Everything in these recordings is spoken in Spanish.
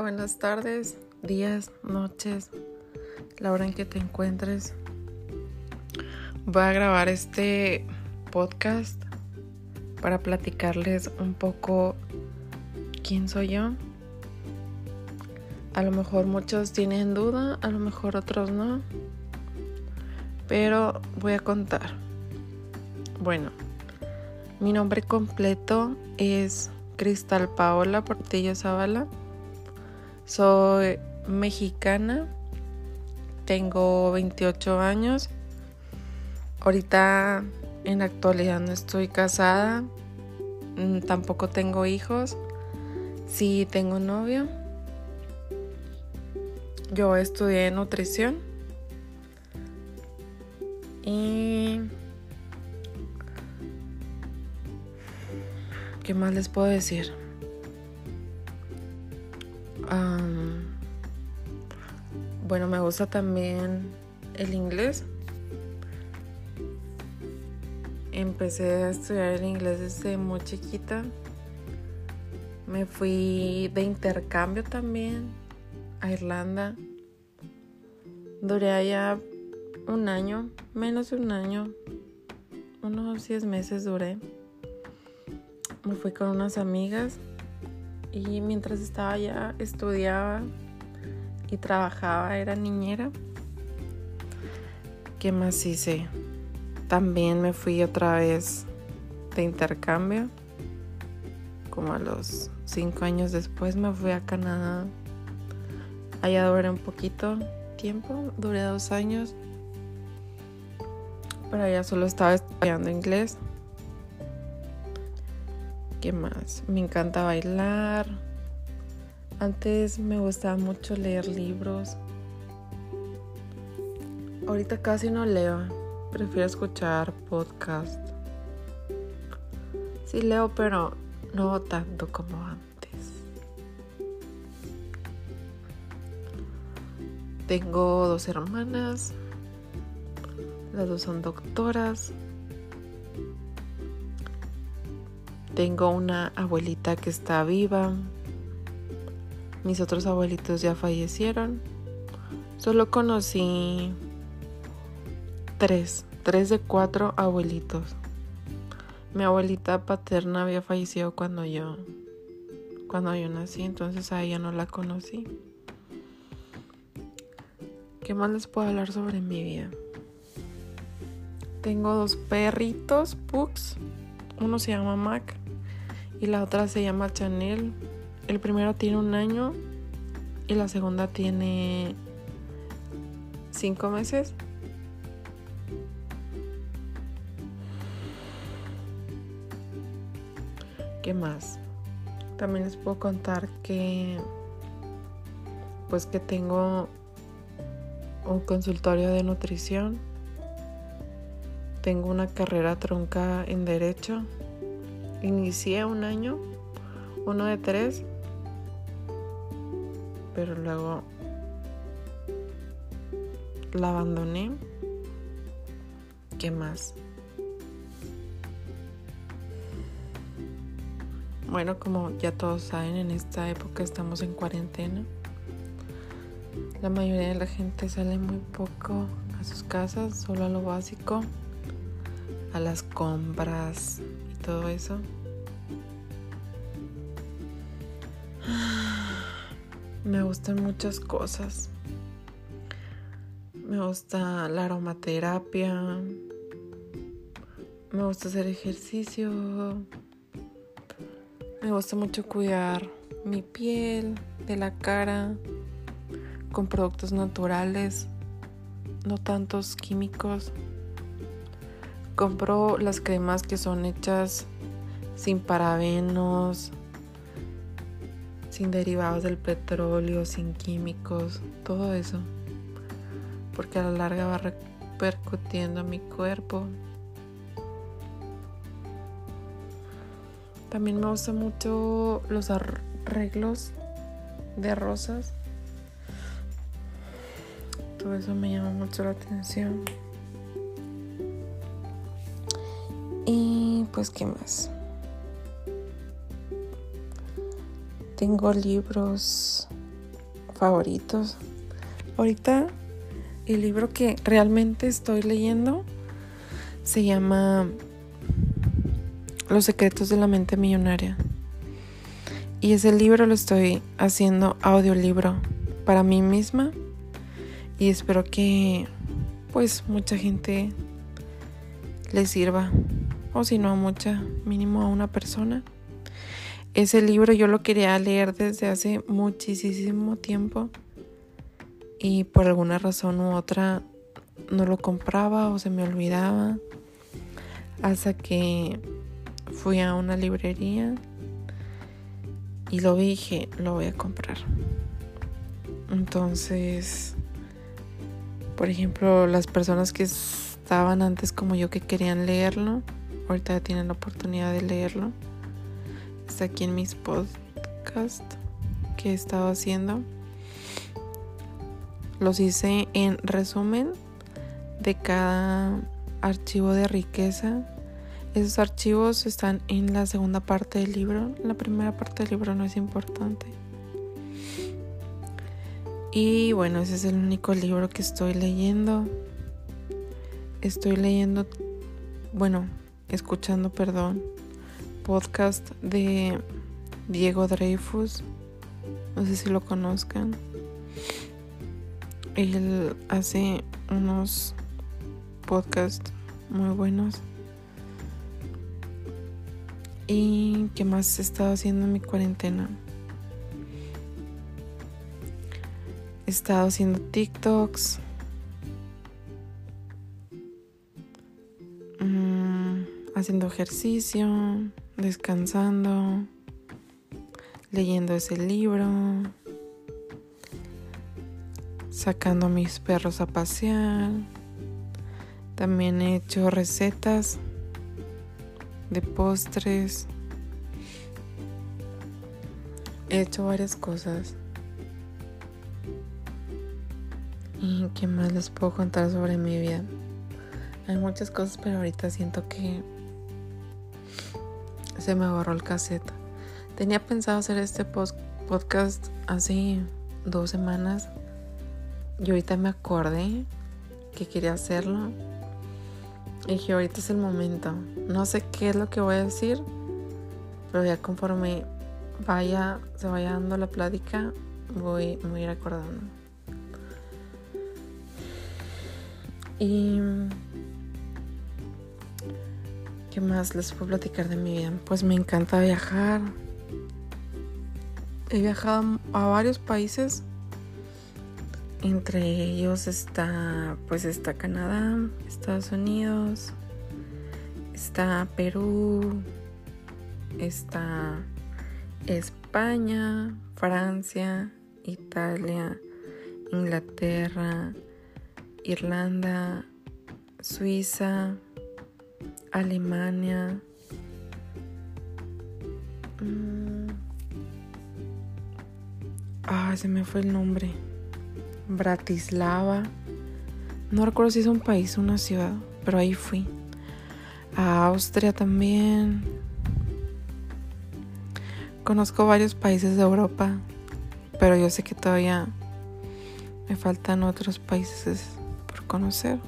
Buenas tardes, días, noches, la hora en que te encuentres. Voy a grabar este podcast para platicarles un poco quién soy yo. A lo mejor muchos tienen duda, a lo mejor otros no. Pero voy a contar. Bueno, mi nombre completo es Cristal Paola Portillo Zavala. Soy mexicana, tengo 28 años. Ahorita en la actualidad no estoy casada, mm, tampoco tengo hijos. Sí tengo novio. Yo estudié nutrición. Y ¿qué más les puedo decir? Bueno, me gusta también el inglés. Empecé a estudiar el inglés desde muy chiquita. Me fui de intercambio también a Irlanda. Duré allá un año, menos de un año, unos 10 meses duré. Me fui con unas amigas y mientras estaba allá estudiaba y trabajaba, era niñera. ¿Qué más hice? También me fui otra vez de intercambio. Como a los cinco años después me fui a Canadá. Allá duré un poquito tiempo, duré dos años. Pero allá solo estaba estudiando inglés. ¿Qué más? Me encanta bailar. Antes me gustaba mucho leer libros. Ahorita casi no leo. Prefiero escuchar podcast. Sí leo, pero no tanto como antes. Tengo dos hermanas. Las dos son doctoras. Tengo una abuelita que está viva. Mis otros abuelitos ya fallecieron. Solo conocí tres, tres de cuatro abuelitos. Mi abuelita paterna había fallecido cuando yo, cuando yo nací, entonces a ella no la conocí. ¿Qué más les puedo hablar sobre mi vida? Tengo dos perritos, pugs. Uno se llama Mac y la otra se llama Chanel. El primero tiene un año y la segunda tiene cinco meses. ¿Qué más? También les puedo contar que pues que tengo un consultorio de nutrición. Tengo una carrera tronca en derecho inicié un año, uno de tres, pero luego la abandoné. ¿Qué más? Bueno, como ya todos saben, en esta época estamos en cuarentena. La mayoría de la gente sale muy poco a sus casas, solo a lo básico, a las compras, todo eso. Me gustan muchas cosas. Me gusta la aromaterapia. Me gusta hacer ejercicio. Me gusta mucho cuidar mi piel, de la cara, con productos naturales, no tantos químicos. Compro las cremas que son hechas sin parabenos, sin derivados del petróleo, sin químicos, todo eso. Porque a la larga va repercutiendo a mi cuerpo. También me gustan mucho los arreglos de rosas. Todo eso me llama mucho la atención. Y pues, ¿qué más? Tengo libros favoritos. Ahorita el libro que realmente estoy leyendo se llama Los secretos de la mente millonaria. Y ese libro lo estoy haciendo audiolibro para mí misma y espero que pues mucha gente le sirva o si no a mucha, mínimo a una persona. Ese libro yo lo quería leer desde hace muchísimo tiempo y por alguna razón u otra no lo compraba o se me olvidaba hasta que fui a una librería y lo vi dije, lo voy a comprar. Entonces, por ejemplo, las personas que estaban antes como yo que querían leerlo, ahorita tienen la oportunidad de leerlo. Está aquí en mis podcasts que he estado haciendo. Los hice en resumen de cada archivo de riqueza. Esos archivos están en la segunda parte del libro. La primera parte del libro no es importante. Y bueno, ese es el único libro que estoy leyendo. Estoy leyendo, bueno, escuchando, perdón, podcast de Diego Dreyfus. No sé si lo conozcan. Él hace unos podcasts muy buenos. ¿Y qué más he estado haciendo en mi cuarentena? He estado haciendo TikToks. Haciendo ejercicio, descansando, leyendo ese libro, sacando a mis perros a pasear. También he hecho recetas de postres. He hecho varias cosas. ¿Y qué más les puedo contar sobre mi vida? Hay muchas cosas, pero ahorita siento que se me agarró el cassette. Tenía pensado hacer este podcast hace dos semanas y ahorita me acordé que quería hacerlo. Y dije, ahorita es el momento. No sé qué es lo que voy a decir, pero ya conforme vaya, se vaya dando la plática, voy, voy a ir acordando. Y ¿qué más les puedo platicar de mi vida? Pues me encanta viajar. He viajado a varios países. Entre ellos está pues está Canadá, Estados Unidos, está Perú, está España, Francia, Italia, Inglaterra, Irlanda, Suiza, Alemania. Mm. Ah, se me fue el nombre. Bratislava. No recuerdo si es un país o una ciudad, pero ahí fui. A Austria también. Conozco varios países de Europa, pero yo sé que todavía me faltan otros países conocer.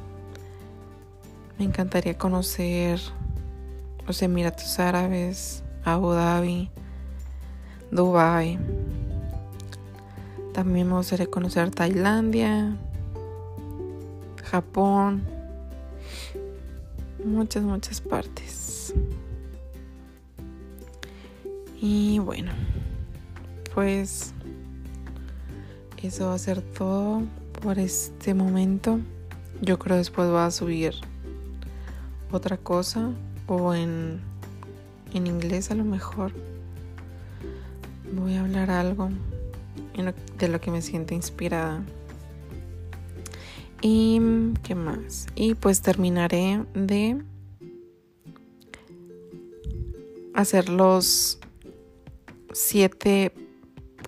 Me encantaría conocer los Emiratos Árabes, Abu Dhabi, Dubai. También me gustaría conocer Tailandia, Japón, muchas, muchas partes. Y bueno, pues eso va a ser todo por este momento. Yo creo después va a subir otra cosa o en, en inglés a lo mejor. Voy a hablar algo de lo que me siento inspirada. Y qué más. Y pues terminaré de hacer los siete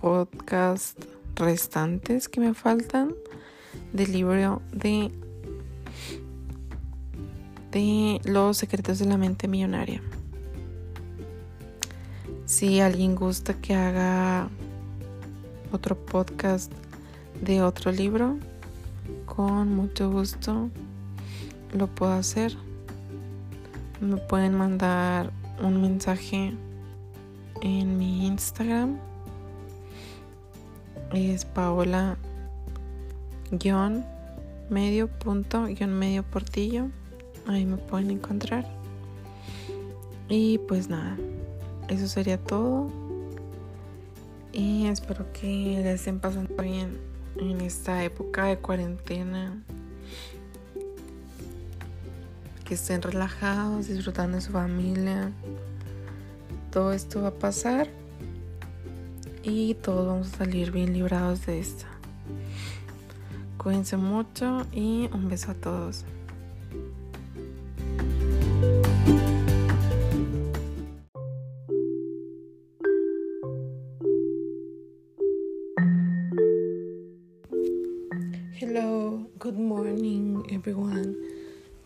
podcasts restantes que me faltan del libro de de los secretos de la mente millonaria. Si alguien gusta que haga otro podcast de otro libro, con mucho gusto lo puedo hacer. Me pueden mandar un mensaje en mi Instagram. Es Paola guion medio punto medio portillo. Ahí me pueden encontrar. Y pues nada, eso sería todo. Y espero que les estén pasando bien en esta época de cuarentena. Que estén relajados, disfrutando de su familia. Todo esto va a pasar y todos vamos a salir bien librados de esto. Cuídense mucho y un beso a todos.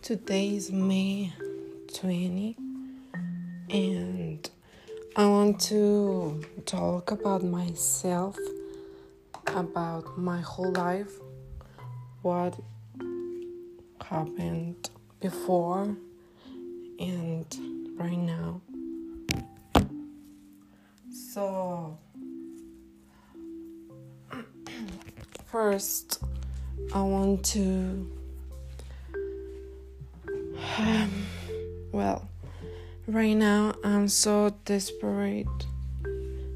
Today is May 20 and I want to talk about myself, about my whole life, what happened before and right now. So, first, I want to, um, well, right now I'm so desperate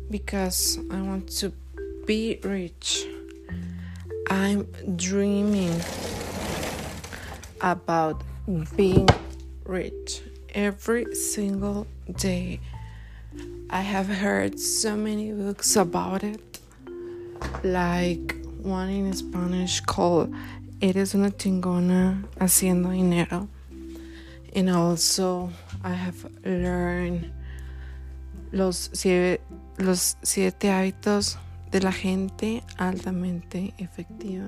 because I want to be rich. I'm dreaming about being rich every single day. I have heard so many books about it, like one in Spanish called Eres una chingona haciendo dinero. And also, I have learned los siete, los siete hábitos de la gente altamente efectiva.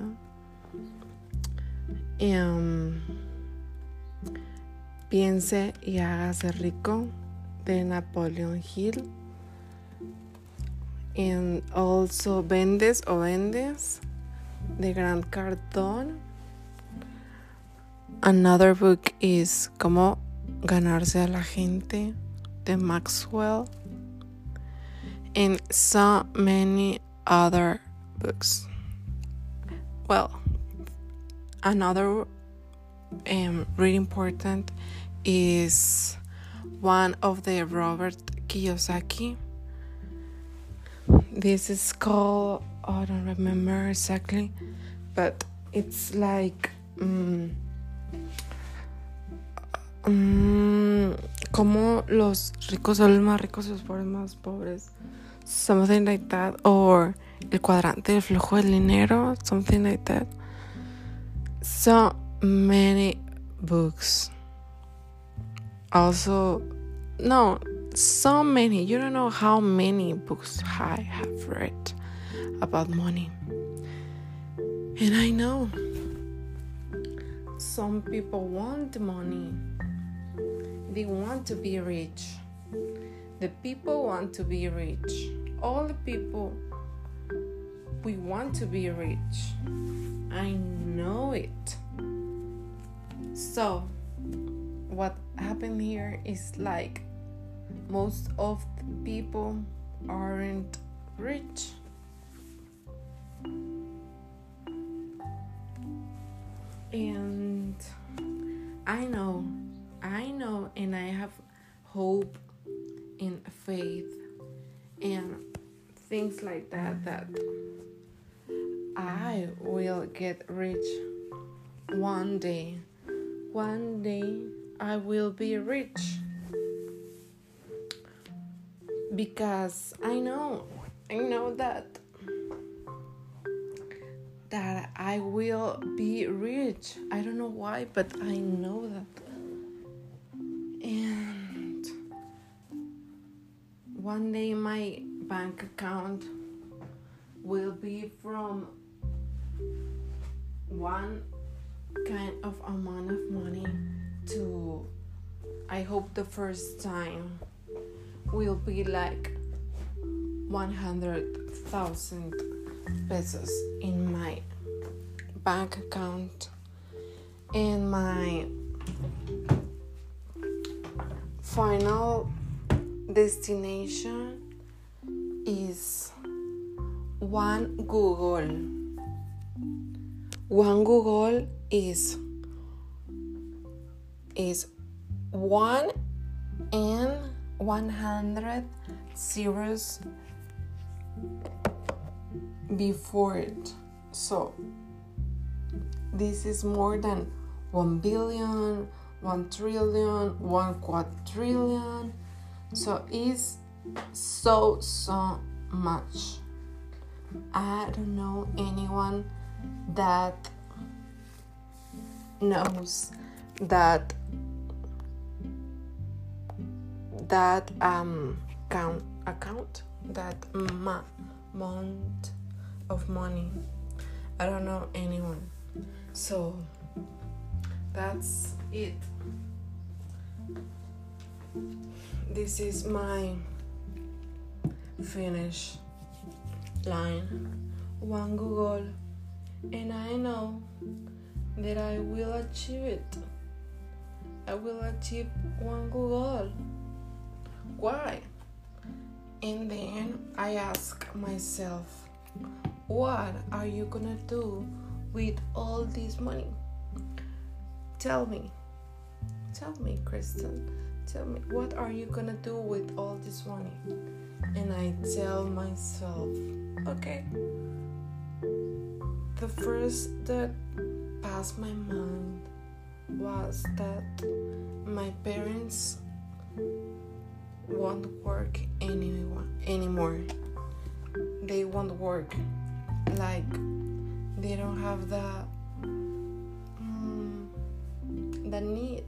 Um, piense y hágase rico de Napoleon Hill. And also Vendes o Vendes de Grant Cardone. Another book is Cómo ganarse a la gente de Maxwell. And so many other books. Well, another um, really important is one of the Robert Kiyosaki. This is called I don't remember exactly, but it's like um, um, como los ricos son los más ricos y los pobres más pobres. Something like that, or el cuadrante del flujo del dinero, something like that. So many books. Also, no, so many. You don't know how many books I have read about money. And I know some people want money, they want to be rich. The people want to be rich. All the people, we want to be rich. I know it. So, what happened here is like most of the people aren't rich. And I know, And I have hope and faith and things like that that I will get rich one day. One day I will be rich. Because I know, I know that that I will be rich. I don't know why, but I know that. One day my bank account will be from one kind of amount of money to I hope the first time will be like 100,000 pesos in my bank account. And my final destination is one Google. One Google is is one and one hundred zeros before it. So this is more than 1 billion, 1 trillion, 1 quadrillion. So it's so, so much. I don't know anyone that knows that that um count account that amount of money. I don't know anyone. So that's it. This is my finish line. One Google, and I know that I will achieve it. I will achieve one Google. Why? And then I ask myself, what are you gonna do with all this money? Tell me. Tell me, Kristen. Tell me, what are you gonna do with all this money? And I tell myself, okay. The first that passed my mind was that my parents won't work anyone anymore. They won't work. Like they don't have the mm, the need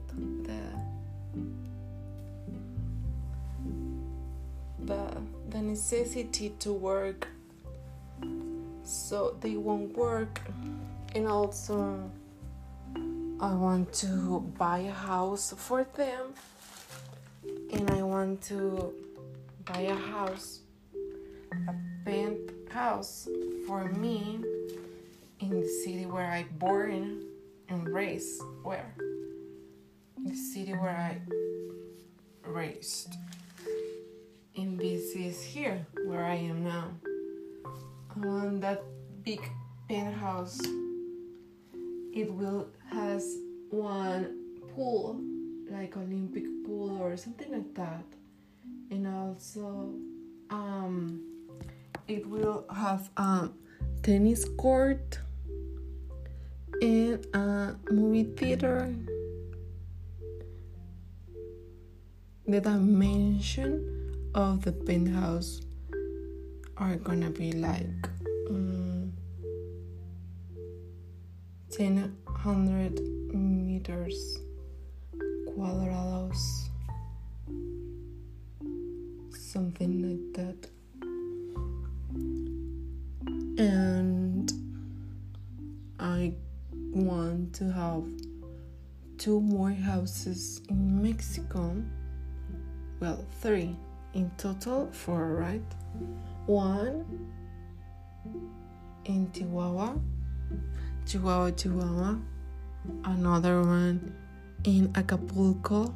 the the necessity to work so they won't work and also I want to buy a house for them and I want to buy a house, a penthouse for me in the city where I born and raised. Where? The city where I raised. And this is here where I am now. I want that big penthouse. It will has one pool like Olympic pool or something like that. And also, um, it will have a tennis court and a movie theater. The dimension of the penthouse are gonna be like um, 10 hundred meters cuadrados, something like that. And I want to have two more houses in Mexico. Well, three in total, four, right? One in Chihuahua, Chihuahua, Chihuahua. Another one in Acapulco,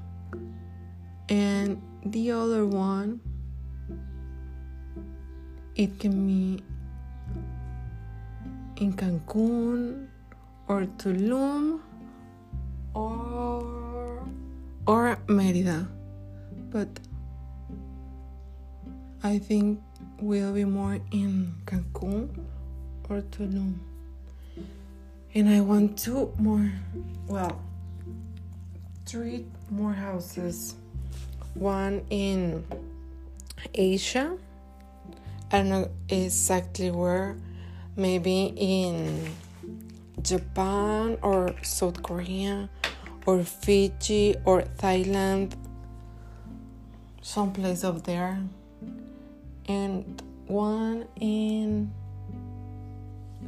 and the other one it can be in Cancun or Tulum or or Merida, but I think we'll be more in Cancun or Tulum. And I want two more. Well, three more houses one in Asia. I don't know exactly where, maybe in Japan or South Korea or Fiji or Thailand, someplace up there, and one in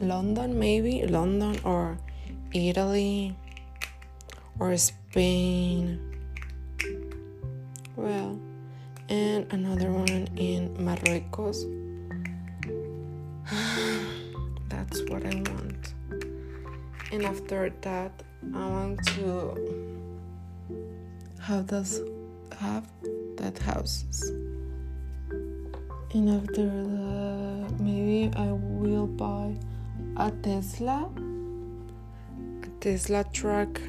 London, maybe London or Italy or Spain. Well, and another one in Marruecos. that's what I want. And after that, I want to have those have that houses. And after that, maybe I will buy a Tesla, a Tesla truck,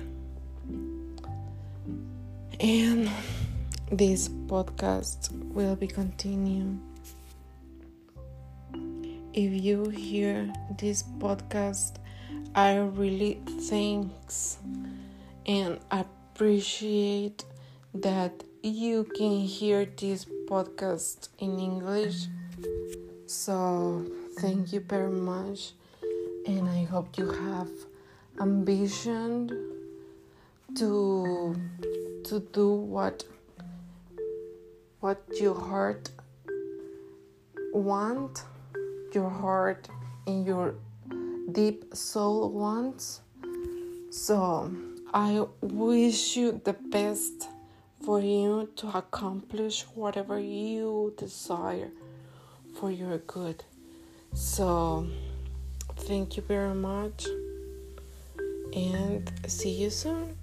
and this podcast will be continued. If you hear this podcast, I really thanks and appreciate that you can hear this podcast in English. So, thank you very much, and I hope you have ambition to to do what what your heart want, your heart and your deep soul wants. So, I wish you the best for you to accomplish whatever you desire for your good. So, thank you very much and see you soon.